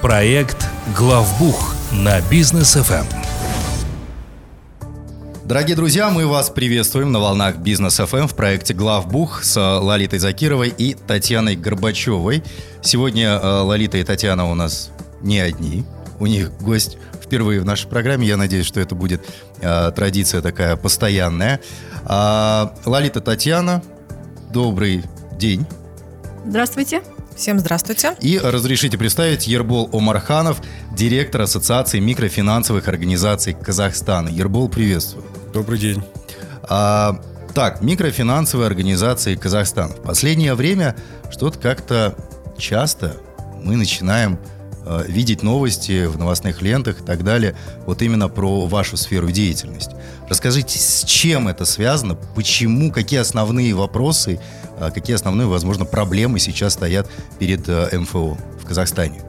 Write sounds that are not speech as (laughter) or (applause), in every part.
Проект «Главбух» на бизнес ФМ. Дорогие друзья, мы вас приветствуем на волнах Бизнес ФМ в проекте Главбух с Лолитой Закировой и Татьяной Горбачевой. Сегодня э, Лолита и Татьяна у нас не одни. У них гость впервые в нашей программе. Я надеюсь, что это будет э, традиция такая постоянная. А, Лолита Татьяна, добрый день. Здравствуйте. Всем здравствуйте. И разрешите представить Ербол Омарханов, директор Ассоциации микрофинансовых организаций Казахстана. Ербол, приветствую. Добрый день. А, так, микрофинансовые организации Казахстана. В последнее время что-то как-то часто мы начинаем э, видеть новости в новостных лентах и так далее, вот именно про вашу сферу деятельности. Расскажите, с чем это связано, почему, какие основные вопросы, какие основные, возможно, проблемы сейчас стоят перед э, МФО в Казахстане?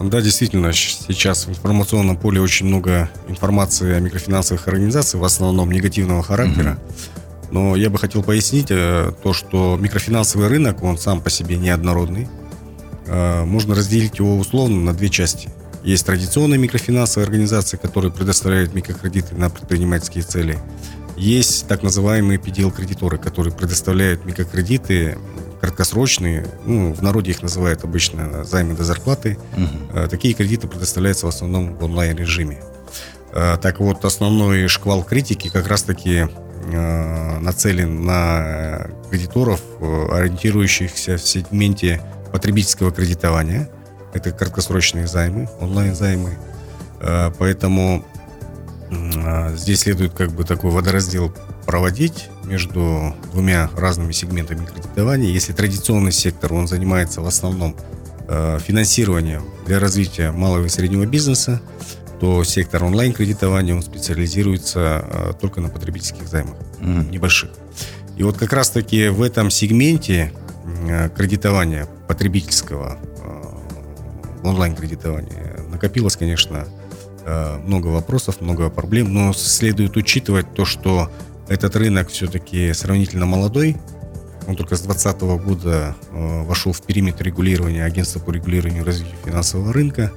Да, действительно, сейчас в информационном поле очень много информации о микрофинансовых организациях, в основном негативного характера. Но я бы хотел пояснить э, то, что микрофинансовый рынок, он сам по себе неоднородный. Э, можно разделить его условно на две части. Есть традиционные микрофинансовые организации, которые предоставляют микрокредиты на предпринимательские цели. Есть так называемые PDL-кредиторы, которые предоставляют микрокредиты краткосрочные, ну, в народе их называют обычно займы до зарплаты. Угу. Такие кредиты предоставляются в основном в онлайн-режиме. Э, так вот, основной шквал критики как раз-таки э, нацелен на кредиторов, ориентирующихся в сегменте потребительского кредитования. Это краткосрочные займы, онлайн-займы. Поэтому здесь следует как бы такой водораздел проводить между двумя разными сегментами кредитования. Если традиционный сектор, он занимается в основном э, финансированием для развития малого и среднего бизнеса, то сектор онлайн-кредитования, он специализируется э, только на потребительских займах, mm-hmm. небольших. И вот как раз-таки в этом сегменте кредитования потребительского, онлайн-кредитования, накопилось, конечно, много вопросов, много проблем, но следует учитывать то, что этот рынок все-таки сравнительно молодой. Он только с 2020 года э, вошел в периметр регулирования Агентства по регулированию и развитию финансового рынка.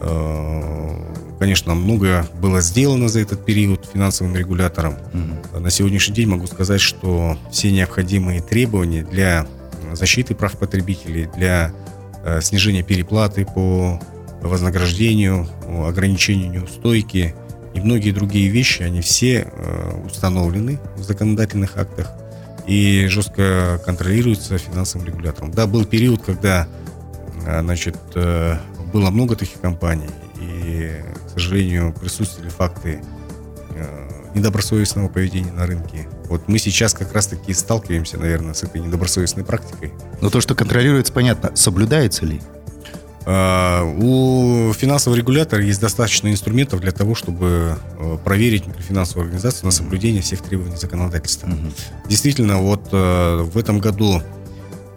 Э, конечно, многое было сделано за этот период финансовым регулятором. Угу. На сегодняшний день могу сказать, что все необходимые требования для защиты прав потребителей, для э, снижения переплаты по вознаграждению, ограничению неустойки, и многие другие вещи, они все э, установлены в законодательных актах и жестко контролируются финансовым регулятором. Да, был период, когда э, значит, э, было много таких компаний, и, к сожалению, присутствовали факты недобросовестного поведения на рынке. Вот мы сейчас как раз-таки сталкиваемся, наверное, с этой недобросовестной практикой. Но то, что контролируется, понятно. Соблюдается ли? А, у финансового регулятора есть достаточно инструментов для того, чтобы э, проверить микрофинансовую организацию на соблюдение всех требований законодательства. Угу. Действительно, вот э, в этом году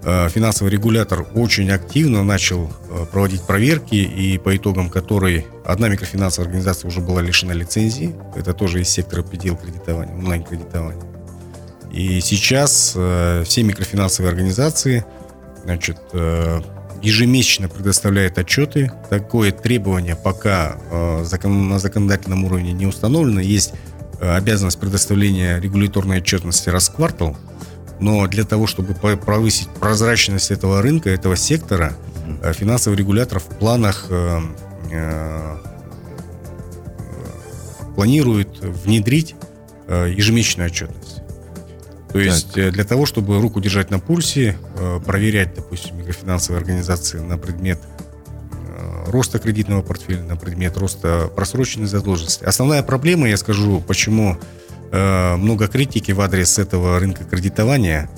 э, финансовый регулятор очень активно начал проводить проверки, и по итогам которой одна микрофинансовая организация уже была лишена лицензии. Это тоже из сектора предел кредитования, онлайн-кредитования. И сейчас все микрофинансовые организации значит, ежемесячно предоставляет отчеты. Такое требование пока э, на законодательном уровне не установлено. Есть э, обязанность предоставления регуляторной отчетности раз в квартал. Но для того, чтобы повысить прозрачность этого рынка, этого сектора, э, финансовый регулятор в планах планирует внедрить ежемесячную отчетность. То есть так. Э, для того, чтобы руку держать на пульсе, э, проверять, допустим, микрофинансовые организации на предмет э, роста кредитного портфеля, на предмет роста просроченной задолженности. Основная проблема, я скажу, почему много критики в адрес этого рынка кредитования,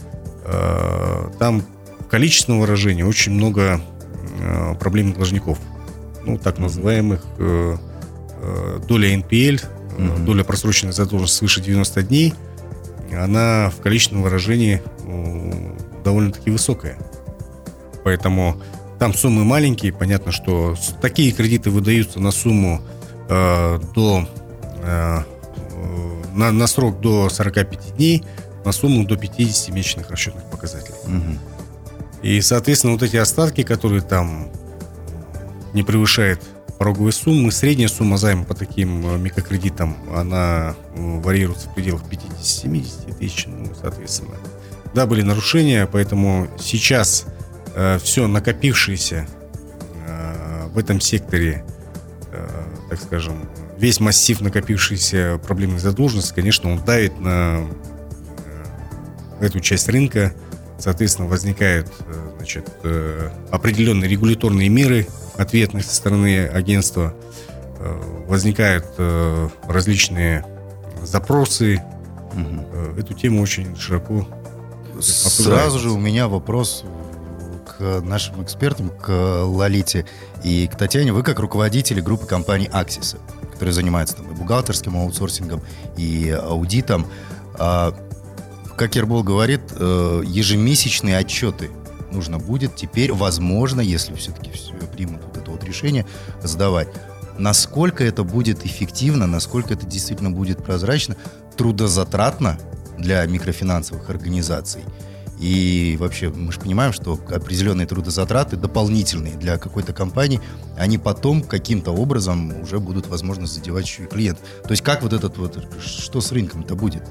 там в количественном выражении очень много проблемных должников, ну, так называемых доля NPL, доля просроченной задолженности свыше 90 дней – она в количественном выражении довольно-таки высокая. Поэтому там суммы маленькие. Понятно, что такие кредиты выдаются на сумму э, до э, на, на срок до 45 дней, на сумму до 50 месячных расчетных показателей. Угу. И, соответственно, вот эти остатки, которые там не превышают пороговой суммы, средняя сумма займа по таким э, микрокредитам, она э, варьируется в пределах 50-70 тысяч, ну, соответственно. Да, были нарушения, поэтому сейчас э, все накопившееся э, в этом секторе, э, так скажем, весь массив накопившейся проблемной задолженности, конечно, он давит на э, эту часть рынка, соответственно, возникают значит, определенные регуляторные меры ответные со стороны агентства, возникают различные запросы. Угу. Эту тему очень широко Сразу же у меня вопрос к нашим экспертам, к Лолите и к Татьяне. Вы как руководители группы компаний Axis, которые занимаются там, и бухгалтерским аутсорсингом, и аудитом. А как Ербол говорит, э, ежемесячные отчеты нужно будет теперь, возможно, если все-таки примут вот это вот решение, сдавать. Насколько это будет эффективно, насколько это действительно будет прозрачно, трудозатратно для микрофинансовых организаций. И вообще мы же понимаем, что определенные трудозатраты дополнительные для какой-то компании, они потом каким-то образом уже будут, возможно, задевать еще и клиент. То есть как вот этот вот, что с рынком-то будет?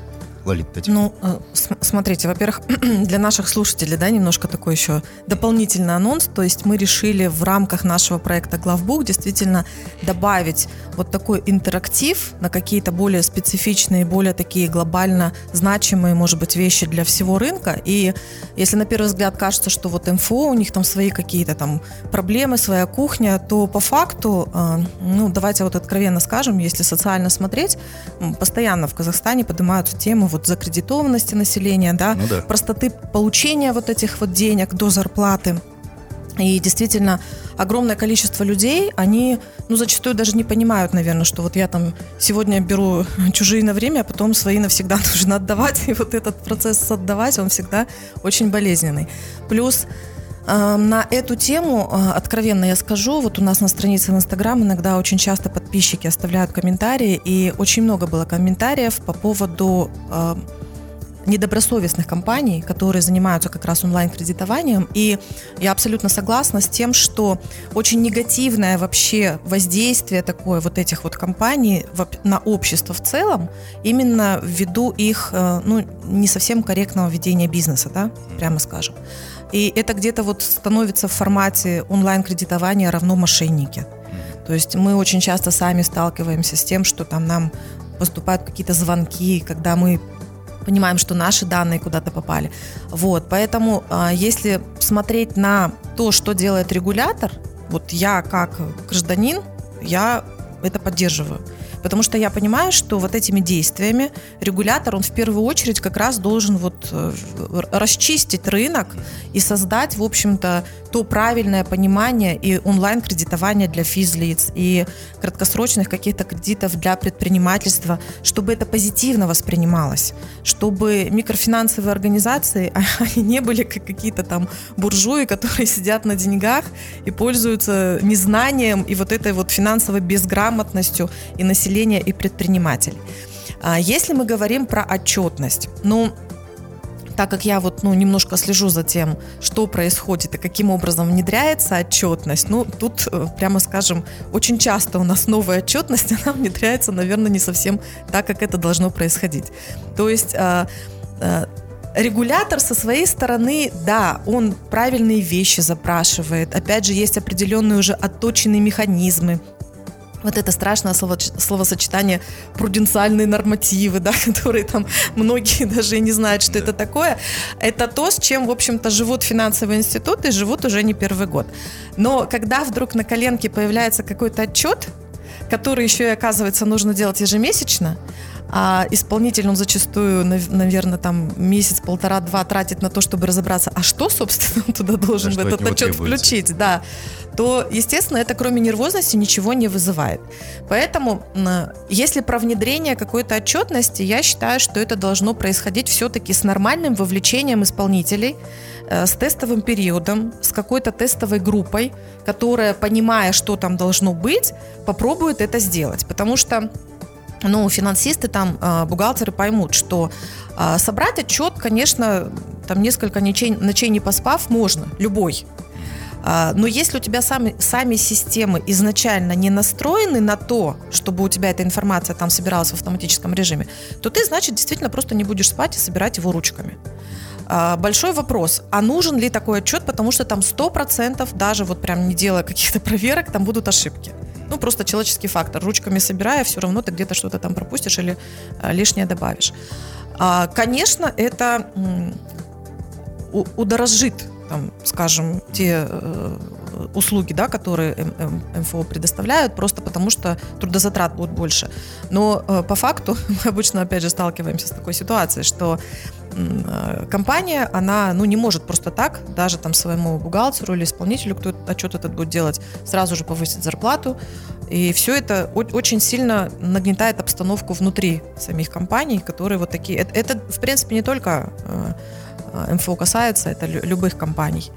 Лолита Татьяна? Ну, э, смотрите, во-первых, (clears throat) для наших слушателей, да, немножко такой еще дополнительный анонс. То есть мы решили в рамках нашего проекта Главбук действительно добавить вот такой интерактив на какие-то более специфичные, более такие глобально значимые, может быть, вещи для всего рынка. И если на первый взгляд кажется, что вот МФО, у них там свои какие-то там проблемы, своя кухня, то по факту, э, ну, давайте вот откровенно скажем, если социально смотреть, постоянно в Казахстане поднимаются темы вот закредитованности населения, да, ну, да. простоты получения вот этих вот денег до зарплаты. И действительно, огромное количество людей, они, ну, зачастую даже не понимают, наверное, что вот я там сегодня беру чужие на время, а потом свои навсегда (laughs) нужно отдавать. И вот этот процесс отдавать, он всегда очень болезненный. Плюс на эту тему, э, откровенно я скажу, вот у нас на странице в Инстаграм иногда очень часто подписчики оставляют комментарии, и очень много было комментариев по поводу недобросовестных компаний, которые занимаются как раз онлайн-кредитованием. И я абсолютно согласна с тем, что очень негативное вообще воздействие такое вот этих вот компаний на общество в целом, именно ввиду их э, ну, не совсем корректного ведения бизнеса, да, прямо скажем. И это где-то вот становится в формате онлайн-кредитования равно мошенники. То есть мы очень часто сами сталкиваемся с тем, что там нам поступают какие-то звонки, когда мы понимаем, что наши данные куда-то попали. Вот, поэтому а, если смотреть на то, что делает регулятор, вот я как гражданин, я это поддерживаю. Потому что я понимаю, что вот этими действиями регулятор, он в первую очередь как раз должен вот э, расчистить рынок и создать, в общем-то, то правильное понимание и онлайн-кредитование для физлиц, и краткосрочных каких-то кредитов для предпринимательства, чтобы это позитивно воспринималось, чтобы микрофинансовые организации, (laughs) они не были как какие-то там буржуи, которые сидят на деньгах и пользуются незнанием и вот этой вот финансовой безграмотностью и населением населения и предпринимателей. А если мы говорим про отчетность, ну, так как я вот ну, немножко слежу за тем, что происходит и каким образом внедряется отчетность, ну, тут, э, прямо скажем, очень часто у нас новая отчетность, (laughs) она внедряется, наверное, не совсем так, как это должно происходить. То есть а, а, регулятор со своей стороны, да, он правильные вещи запрашивает. Опять же, есть определенные уже отточенные механизмы, вот это страшное слово, словосочетание пруденциальные нормативы, (laughs) да, которые там многие (laughs) даже и не знают, что да. это такое, это то, с чем, в общем-то, живут финансовые институты, живут уже не первый год. Но когда вдруг на коленке появляется какой-то отчет, который еще и, оказывается, нужно делать ежемесячно, а исполнитель, он зачастую, наверное, там месяц, полтора, два тратит на то, чтобы разобраться, а что, собственно, он (laughs) туда должен да, в этот отчет требуется. включить, да, то, естественно, это кроме нервозности ничего не вызывает. Поэтому, если про внедрение какой-то отчетности, я считаю, что это должно происходить все-таки с нормальным вовлечением исполнителей, э, с тестовым периодом, с какой-то тестовой группой, которая, понимая, что там должно быть, попробует это сделать. Потому что ну, финансисты там, э, бухгалтеры поймут, что э, собрать отчет, конечно, там несколько ночей, ночей не поспав, можно, любой. А, но если у тебя сами, сами системы изначально не настроены на то, чтобы у тебя эта информация там собиралась в автоматическом режиме, то ты, значит, действительно просто не будешь спать и собирать его ручками. А, большой вопрос, а нужен ли такой отчет, потому что там 100%, даже вот прям не делая (laughs) каких-то проверок, там будут ошибки. Ну, просто человеческий фактор. Ручками собирая, все равно ты где-то что-то там пропустишь или а, лишнее добавишь. Конечно, это удорожит там, скажем, те э, услуги, да, которые МФО предоставляют, просто потому что трудозатрат будет больше. Но э, по факту (laughs) мы обычно, опять же, сталкиваемся с такой ситуацией, что компания, она ну, не может просто так, даже там своему бухгалтеру или исполнителю, кто отчет этот будет делать, сразу же повысить зарплату. И все это очень сильно нагнетает обстановку внутри самих компаний, которые вот такие... Это, это в принципе, не только Э, МФО касается, это любых компаний.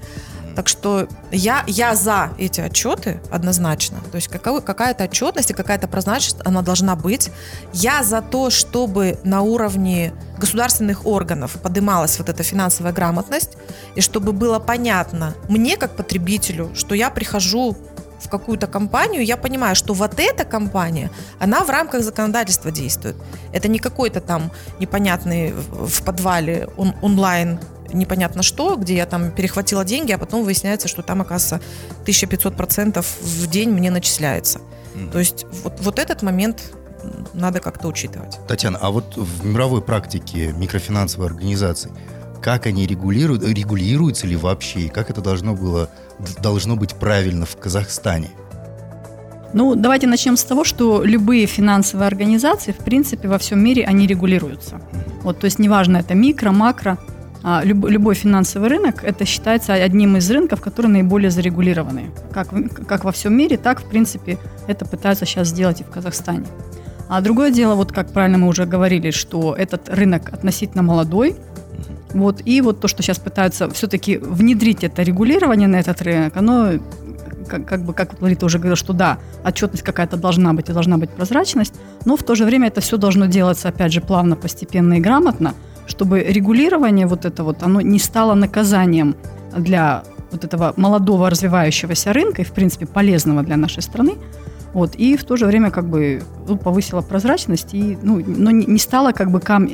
Так что я, я за эти отчеты однозначно. То есть какая, какая-то отчетность и какая-то прозрачность, она должна быть. Я за то, чтобы на уровне государственных органов поднималась вот эта финансовая грамотность, и чтобы было понятно мне, как потребителю, что я прихожу в какую-то компанию, я понимаю, что вот эта компания, она в рамках законодательства действует. Это не какой-то там непонятный в подвале он, онлайн непонятно что, где я там перехватила деньги, а потом выясняется, что там, оказывается, 1500% в день мне начисляется. Mm. То есть вот, вот этот момент надо как-то учитывать. Татьяна, а вот в мировой практике микрофинансовой организации, как они регулируют, регулируются ли вообще, и как это должно было должно быть правильно в Казахстане? Ну, давайте начнем с того, что любые финансовые организации, в принципе, во всем мире, они регулируются. Вот, то есть неважно, это микро, макро, а люб, любой финансовый рынок, это считается одним из рынков, которые наиболее зарегулированы. Как, как во всем мире, так, в принципе, это пытаются сейчас сделать и в Казахстане. А другое дело, вот как правильно мы уже говорили, что этот рынок относительно молодой, вот, и вот то, что сейчас пытаются все-таки внедрить это регулирование на этот рынок, оно как, как бы, как Ларита уже говорила, что да, отчетность какая-то должна быть и должна быть прозрачность, но в то же время это все должно делаться, опять же, плавно, постепенно и грамотно, чтобы регулирование вот это вот, оно не стало наказанием для вот этого молодого развивающегося рынка и, в принципе, полезного для нашей страны, вот, и в то же время как бы ну, повысила прозрачность, и, ну, но не стало как бы кам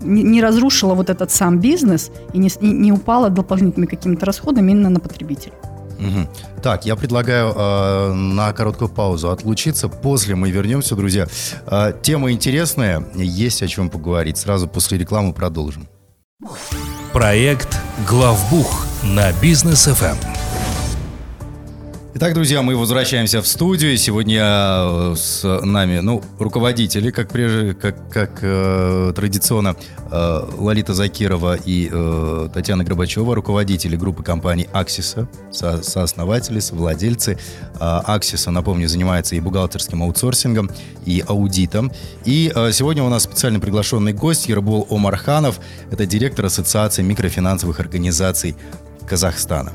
не разрушила вот этот сам бизнес и не, не упала дополнительными какими-то расходами именно на потребителя. Угу. Так, я предлагаю э, на короткую паузу отлучиться. После мы вернемся, друзья. Э, тема интересная, есть о чем поговорить. Сразу после рекламы продолжим. Проект «Главбух» на бизнес FM. Итак, друзья, мы возвращаемся в студию. Сегодня э, с нами, ну, руководители, как прежде, как, как э, традиционно, э, Лолита Закирова и э, Татьяна Горбачева, руководители группы компаний Аксиса, со, сооснователи, совладельцы. Э, Аксиса, напомню, занимается и бухгалтерским аутсорсингом, и аудитом. И э, сегодня у нас специально приглашенный гость Ербол Омарханов, это директор Ассоциации микрофинансовых организаций Казахстана.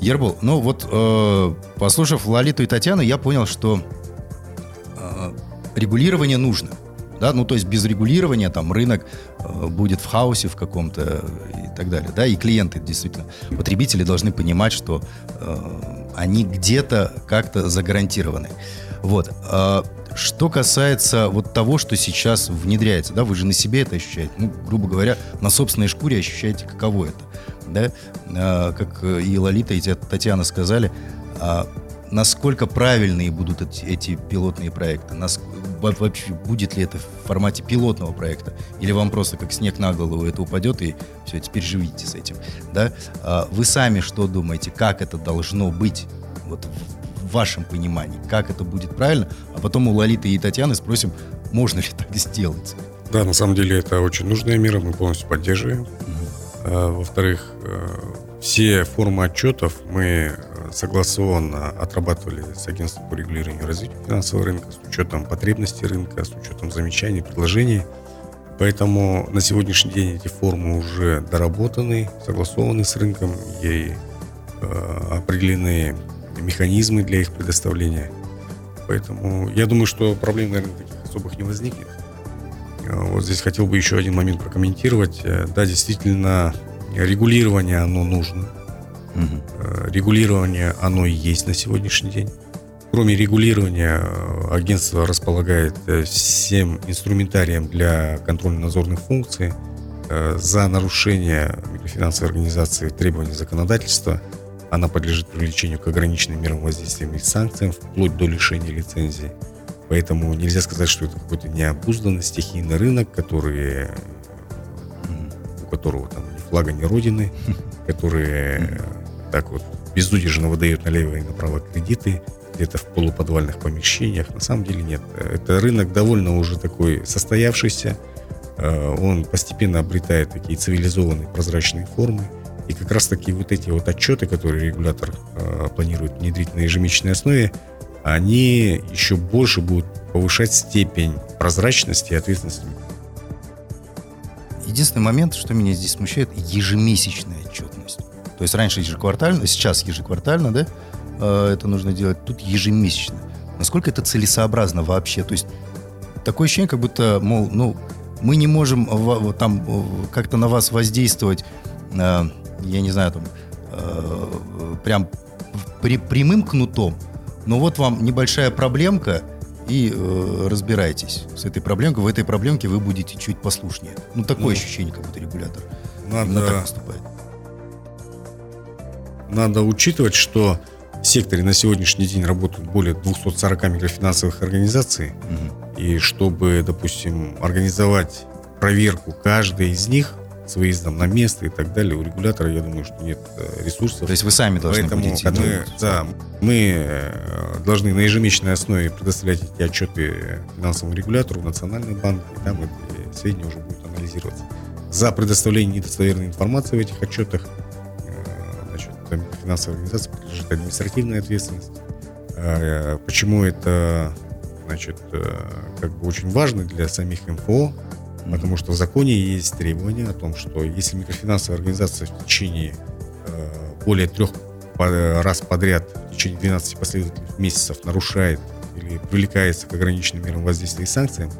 Ербол, ну вот, э, послушав Лолиту и Татьяну, я понял, что э, регулирование нужно. Да? Ну, то есть без регулирования там рынок э, будет в хаосе в каком-то и так далее. Да? И клиенты, действительно, потребители должны понимать, что э, они где-то как-то загарантированы. Вот. Э, что касается вот того, что сейчас внедряется, да, вы же на себе это ощущаете, ну, грубо говоря, на собственной шкуре ощущаете, каково это да, а, как и Лолита, и Татьяна сказали, а, насколько правильные будут эти, эти пилотные проекты, нас, вообще будет ли это в формате пилотного проекта, или вам просто как снег на голову это упадет и все, теперь живите с этим, да? А, вы сами что думаете, как это должно быть, вот в вашем понимании, как это будет правильно, а потом у Лолиты и Татьяны спросим, можно ли так сделать. Да, на самом деле это очень нужная мера, мы полностью поддерживаем. Угу. А, во-вторых, э, все формы отчетов мы э, согласованно отрабатывали с агентством по регулированию и развитию финансового рынка с учетом потребностей рынка, с учетом замечаний, предложений. Поэтому на сегодняшний день эти формы уже доработаны, согласованы с рынком, э, определены механизмы для их предоставления. Поэтому я думаю, что проблем, наверное, таких особых не возникнет. Э, вот здесь хотел бы еще один момент прокомментировать. Э, да, действительно, регулирование, оно нужно. Угу. Регулирование, оно и есть на сегодняшний день. Кроме регулирования, агентство располагает всем инструментарием для контрольно-надзорных функций. За нарушение микрофинансовой организации требований законодательства она подлежит привлечению к ограниченным мерам воздействия и санкциям, вплоть до лишения лицензии. Поэтому нельзя сказать, что это какой-то необузданный стихийный рынок, который, у которого там ни флага, ни родины, (laughs) которые так вот безудержно выдают налево и направо кредиты, где-то в полуподвальных помещениях. На самом деле нет. Это рынок довольно уже такой состоявшийся. Э, он постепенно обретает такие цивилизованные прозрачные формы. И как раз таки вот эти вот отчеты, которые регулятор э, планирует внедрить на ежемесячной основе, они еще больше будут повышать степень прозрачности и ответственности. Единственный момент, что меня здесь смущает, ежемесячная отчетность. То есть раньше ежеквартально, сейчас ежеквартально, да, э, это нужно делать, тут ежемесячно. Насколько это целесообразно вообще? То есть такое ощущение, как будто, мол, ну, мы не можем там э, как-то на вас воздействовать, э, я не знаю, там, прям прямым кнутом, но вот вам небольшая проблемка, и э, разбирайтесь с этой проблемкой. В этой проблемке вы будете чуть послушнее. Ну, такое ну, ощущение, как будто регулятор надо, именно так поступает. Надо учитывать, что в секторе на сегодняшний день работают более 240 микрофинансовых организаций. Угу. И чтобы, допустим, организовать проверку каждой из них – с выездом на место и так далее. У регулятора, я думаю, что нет э, ресурсов. То есть вы сами должны Поэтому будете мы, Да, мы э, должны на ежемесячной основе предоставлять эти отчеты финансовому регулятору, Национальный банк, и там эти сведения уже будут анализироваться. За предоставление недостоверной информации в этих отчетах э, значит, финансовая организация подлежит административной ответственности. Почему это значит, как бы очень важно для самих МФО, Потому что в законе есть требования о том, что если микрофинансовая организация в течение э, более трех раз подряд, в течение 12 последовательных месяцев нарушает или привлекается к ограниченным мерам воздействия и санкциям,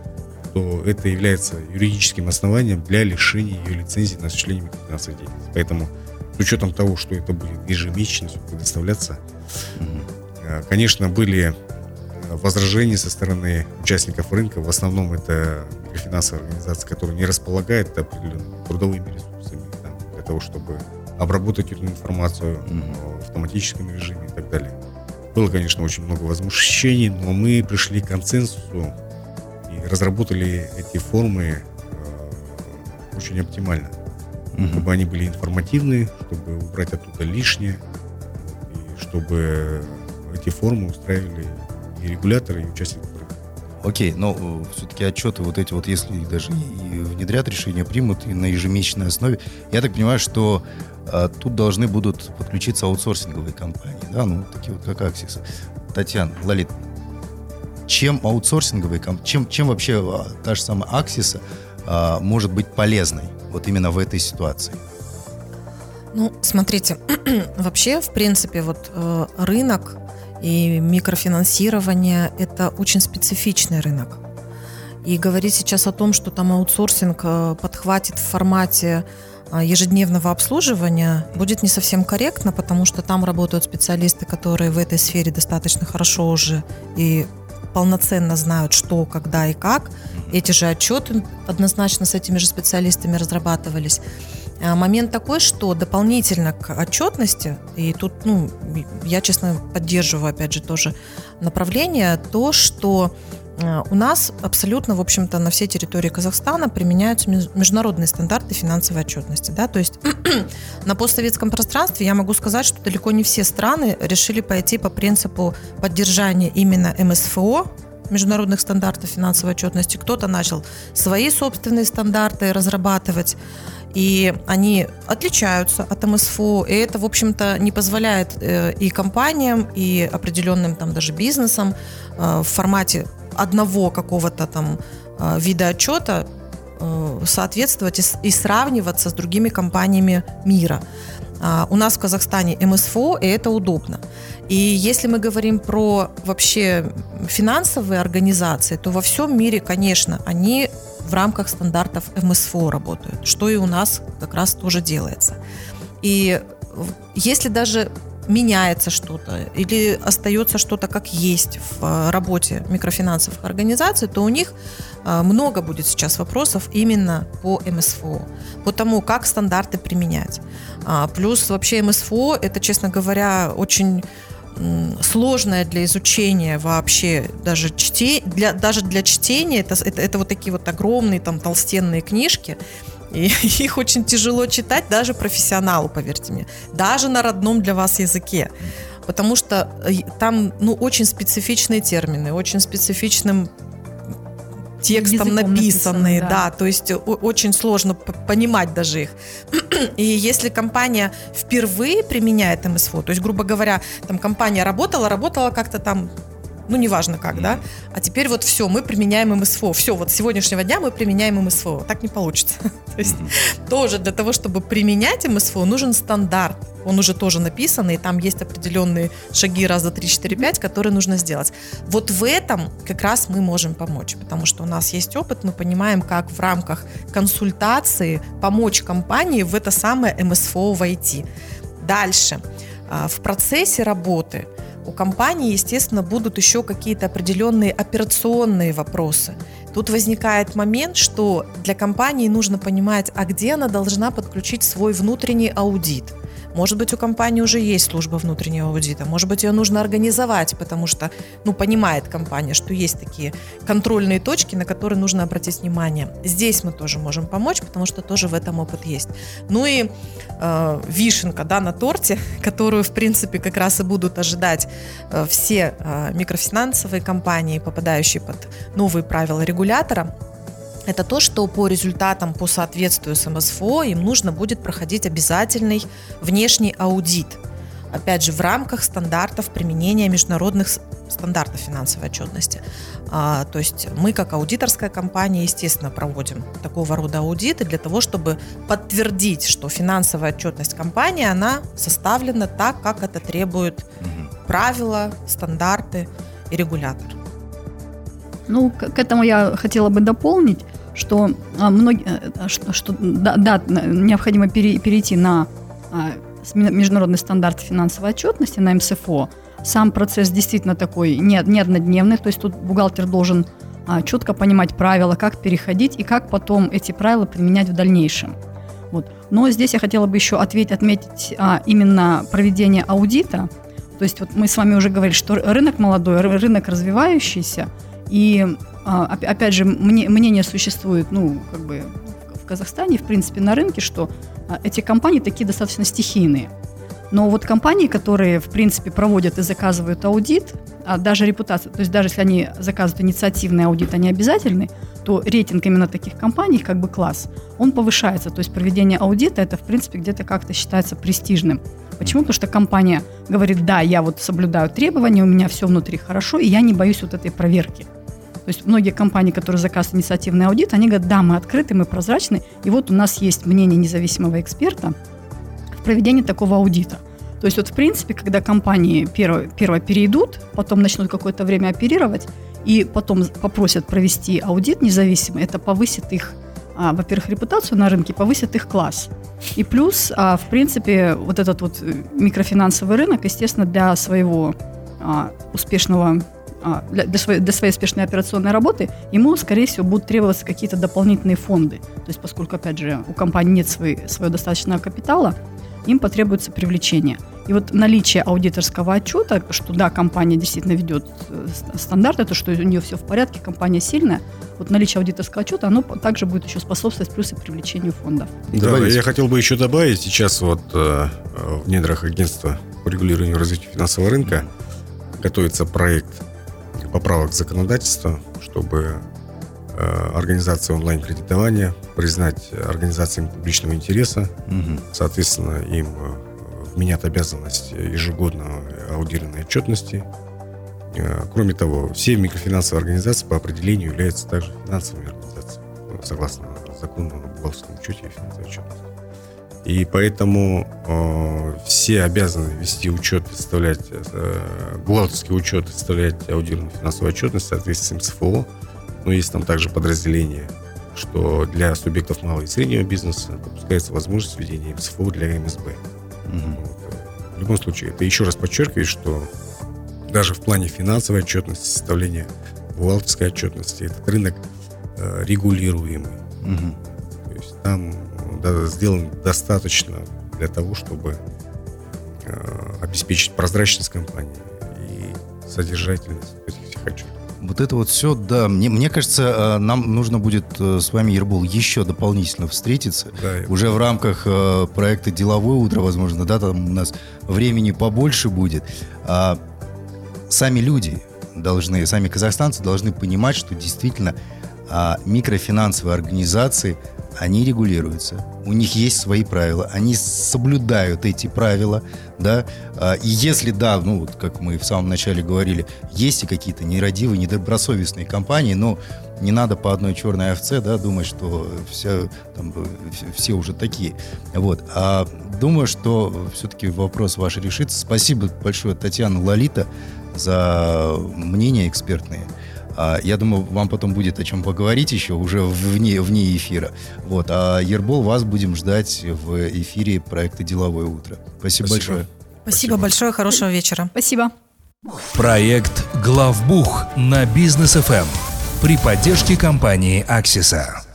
то это является юридическим основанием для лишения ее лицензии на осуществление микрофинансовой деятельности. Поэтому с учетом того, что это будет ежемесячно предоставляться, mm-hmm. конечно, были возражений со стороны участников рынка. В основном это финансовая организация, которая не располагает определенными трудовыми ресурсами там, для того, чтобы обработать эту информацию mm-hmm. в автоматическом режиме и так далее. Было, конечно, очень много возмущений, но мы пришли к консенсусу и разработали эти формы э, очень оптимально. Mm-hmm. Чтобы они были информативные, чтобы убрать оттуда лишнее, и чтобы эти формы устраивали и регуляторы, и участники Окей, но э, все-таки отчеты вот эти вот, если даже и внедрят решения, примут и на ежемесячной основе, я так понимаю, что а, тут должны будут подключиться аутсорсинговые компании, да, ну, такие вот как Аксис. Татьяна, Лалит, чем аутсорсинговые компании, чем, чем вообще а, та же самая Аксиса а, может быть полезной вот именно в этой ситуации? Ну, смотрите, (clears throat) вообще, в принципе, вот э, рынок и микрофинансирование – это очень специфичный рынок. И говорить сейчас о том, что там аутсорсинг э, подхватит в формате э, ежедневного обслуживания будет не совсем корректно, потому что там работают специалисты, которые в этой сфере достаточно хорошо уже и полноценно знают, что, когда и как. Эти же отчеты однозначно с этими же специалистами разрабатывались. А, момент такой, что дополнительно к отчетности, и тут, ну, я, честно, поддерживаю, опять же, тоже направление, то, что а, у нас абсолютно, в общем-то, на всей территории Казахстана применяются международные стандарты финансовой отчетности. Да? То есть (clears throat) на постсоветском пространстве я могу сказать, что далеко не все страны решили пойти по принципу поддержания именно МСФО, международных стандартов финансовой отчетности. Кто-то начал свои собственные стандарты разрабатывать и они отличаются от МСФО, и это, в общем-то, не позволяет э, и компаниям, и определенным там даже бизнесам э, в формате одного какого-то там э, вида отчета соответствовать и сравниваться с другими компаниями мира. А, у нас в Казахстане МСФО, и это удобно. И если мы говорим про вообще финансовые организации, то во всем мире, конечно, они в рамках стандартов МСФО работают, что и у нас как раз тоже делается. И если даже меняется что-то или остается что-то как есть в э, работе микрофинансовых организаций, то у них э, много будет сейчас вопросов именно по МСФО, по тому, как стандарты применять. А, плюс вообще МСФО это, честно говоря, очень сложное для изучения вообще даже чтение, для, даже для чтения, это, это, это вот такие вот огромные там толстенные книжки, и (laughs) их очень тяжело читать даже профессионалу, поверьте мне. Даже на родном для вас языке. Потому что э, там ну, очень специфичные термины, очень специфичным текстом написанные, да. да, то есть очень сложно понимать даже их. (clears throat) И если компания впервые применяет МСФО, то есть, грубо говоря, там компания работала, работала как-то там ну, неважно как, да, а теперь вот все, мы применяем МСФО, все, вот с сегодняшнего дня мы применяем МСФО, так не получится. (laughs) То есть тоже для того, чтобы применять МСФО, нужен стандарт, он уже тоже написан, и там есть определенные шаги раз, два, три, четыре, пять, которые нужно сделать. Вот в этом как раз мы можем помочь, потому что у нас есть опыт, мы понимаем, как в рамках консультации помочь компании в это самое МСФО войти. Дальше. А, в процессе работы у компании, естественно, будут еще какие-то определенные операционные вопросы. Тут возникает момент, что для компании нужно понимать, а где она должна подключить свой внутренний аудит – может быть, у компании уже есть служба внутреннего аудита, может быть, ее нужно организовать, потому что, ну, понимает компания, что есть такие контрольные точки, на которые нужно обратить внимание. Здесь мы тоже можем помочь, потому что тоже в этом опыт есть. Ну и э, вишенка, да, на торте, (laughs) которую, в принципе, как раз и будут ожидать э, все э, микрофинансовые компании, попадающие под новые правила регулятора, это то, что по результатам, по соответствию с МСФО им нужно будет проходить обязательный внешний аудит. Опять же, в рамках стандартов применения международных стандартов финансовой отчетности. А, то есть мы, как аудиторская компания, естественно, проводим такого рода аудиты для того, чтобы подтвердить, что финансовая отчетность компании, она составлена так, как это требуют правила, стандарты и регулятор. Ну, к этому я хотела бы дополнить, что а, многие, э, что, что да, да, необходимо пере, перейти на а, международный стандарт финансовой отчетности, на МСФО. Сам процесс действительно такой не, не однодневный, то есть тут бухгалтер должен а, четко понимать правила, как переходить и как потом эти правила применять в дальнейшем. Вот. Но здесь я хотела бы еще ответить, отметить а, именно проведение аудита. То есть вот мы с вами уже говорили, что рынок молодой, рынок развивающийся, и опять же, мнение существует, ну, как бы в Казахстане, в принципе, на рынке, что а, эти компании такие достаточно стихийные. Но вот компании, которые, в принципе, проводят и заказывают аудит, а даже репутация, то есть даже если они заказывают инициативный аудит, они обязательны, то рейтинг именно таких компаний, как бы класс, он повышается. То есть проведение аудита, это, в принципе, где-то как-то считается престижным. Почему? Потому что компания говорит, да, я вот соблюдаю требования, у меня все внутри хорошо, и я не боюсь вот этой проверки. То есть многие компании, которые заказывают инициативный аудит, они говорят, да, мы открыты, мы прозрачны, и вот у нас есть мнение независимого эксперта в проведении такого аудита. То есть вот в принципе, когда компании первое, первое перейдут, потом начнут какое-то время оперировать, и потом попросят провести аудит независимый, это повысит их, а, во-первых, репутацию на рынке, повысит их класс. И плюс, а, в принципе, вот этот вот э, микрофинансовый рынок, естественно, для своего а, успешного для, для, своей, для своей успешной операционной работы, ему, скорее всего, будут требоваться какие-то дополнительные фонды. То есть, поскольку, опять же, у компании нет свой, своего достаточного капитала, им потребуется привлечение. И вот наличие аудиторского отчета, что да, компания действительно ведет э, стандарты, то, что у нее все в порядке, компания сильная, вот наличие аудиторского отчета, оно также будет еще способствовать плюсы привлечению фондов. Да, я хотел бы еще добавить, сейчас вот э, в недрах агентства по регулированию и развитию финансового рынка готовится проект поправок законодательства, чтобы э, организации онлайн-кредитования признать организациями публичного интереса. Угу. Соответственно, им э, вменят обязанность ежегодно аудированной отчетности. Э, кроме того, все микрофинансовые организации по определению являются также финансовыми организациями, ну, согласно закону о бухгалтерском учете и финансовой отчетности. И поэтому э, все обязаны вести учет, составлять э, бухгалтерский учет, составлять аудитную финансовую отчетность в соответствии с МСФО. Но есть там также подразделение, что для субъектов малого и среднего бизнеса допускается возможность введения МСФО для МСБ. Мгм. Вот. В любом случае, это еще раз подчеркивает, что даже в плане финансовой отчетности, составления бухгалтерской отчетности, этот рынок э, регулируемый. Мгм. То есть там сделан достаточно для того, чтобы э, обеспечить прозрачность компании и содержательность этих всех отчетов. Вот это вот все, да, мне, мне кажется, э, нам нужно будет э, с вами, Ербол, еще дополнительно встретиться. Да, Уже в рамках проекта «Деловое утро», возможно, да, там у нас времени побольше будет. А сами люди должны, сами казахстанцы должны понимать, что действительно а, микрофинансовые организации, они регулируются, у них есть свои правила, они соблюдают эти правила, да, А, и если, да, ну, вот как мы в самом начале говорили, есть и какие-то нерадивые, недобросовестные компании, но не надо по одной черной овце, да, думать, что все, там, все уже такие. Вот. А думаю, что все-таки вопрос ваш решится. Спасибо большое, Татьяна Лолита, за мнения экспертные. А, Я думаю, вам потом будет о чем поговорить еще, уже вне, вне эфира. Вот. А Ербол, вас будем ждать в эфире проекта «Деловое утро». Спасибо, Спасибо. большое. Спасибо большое, хорошего вечера. Спасибо. Проект «Главбух» на Бизнес ФМ при поддержке компании «Аксиса».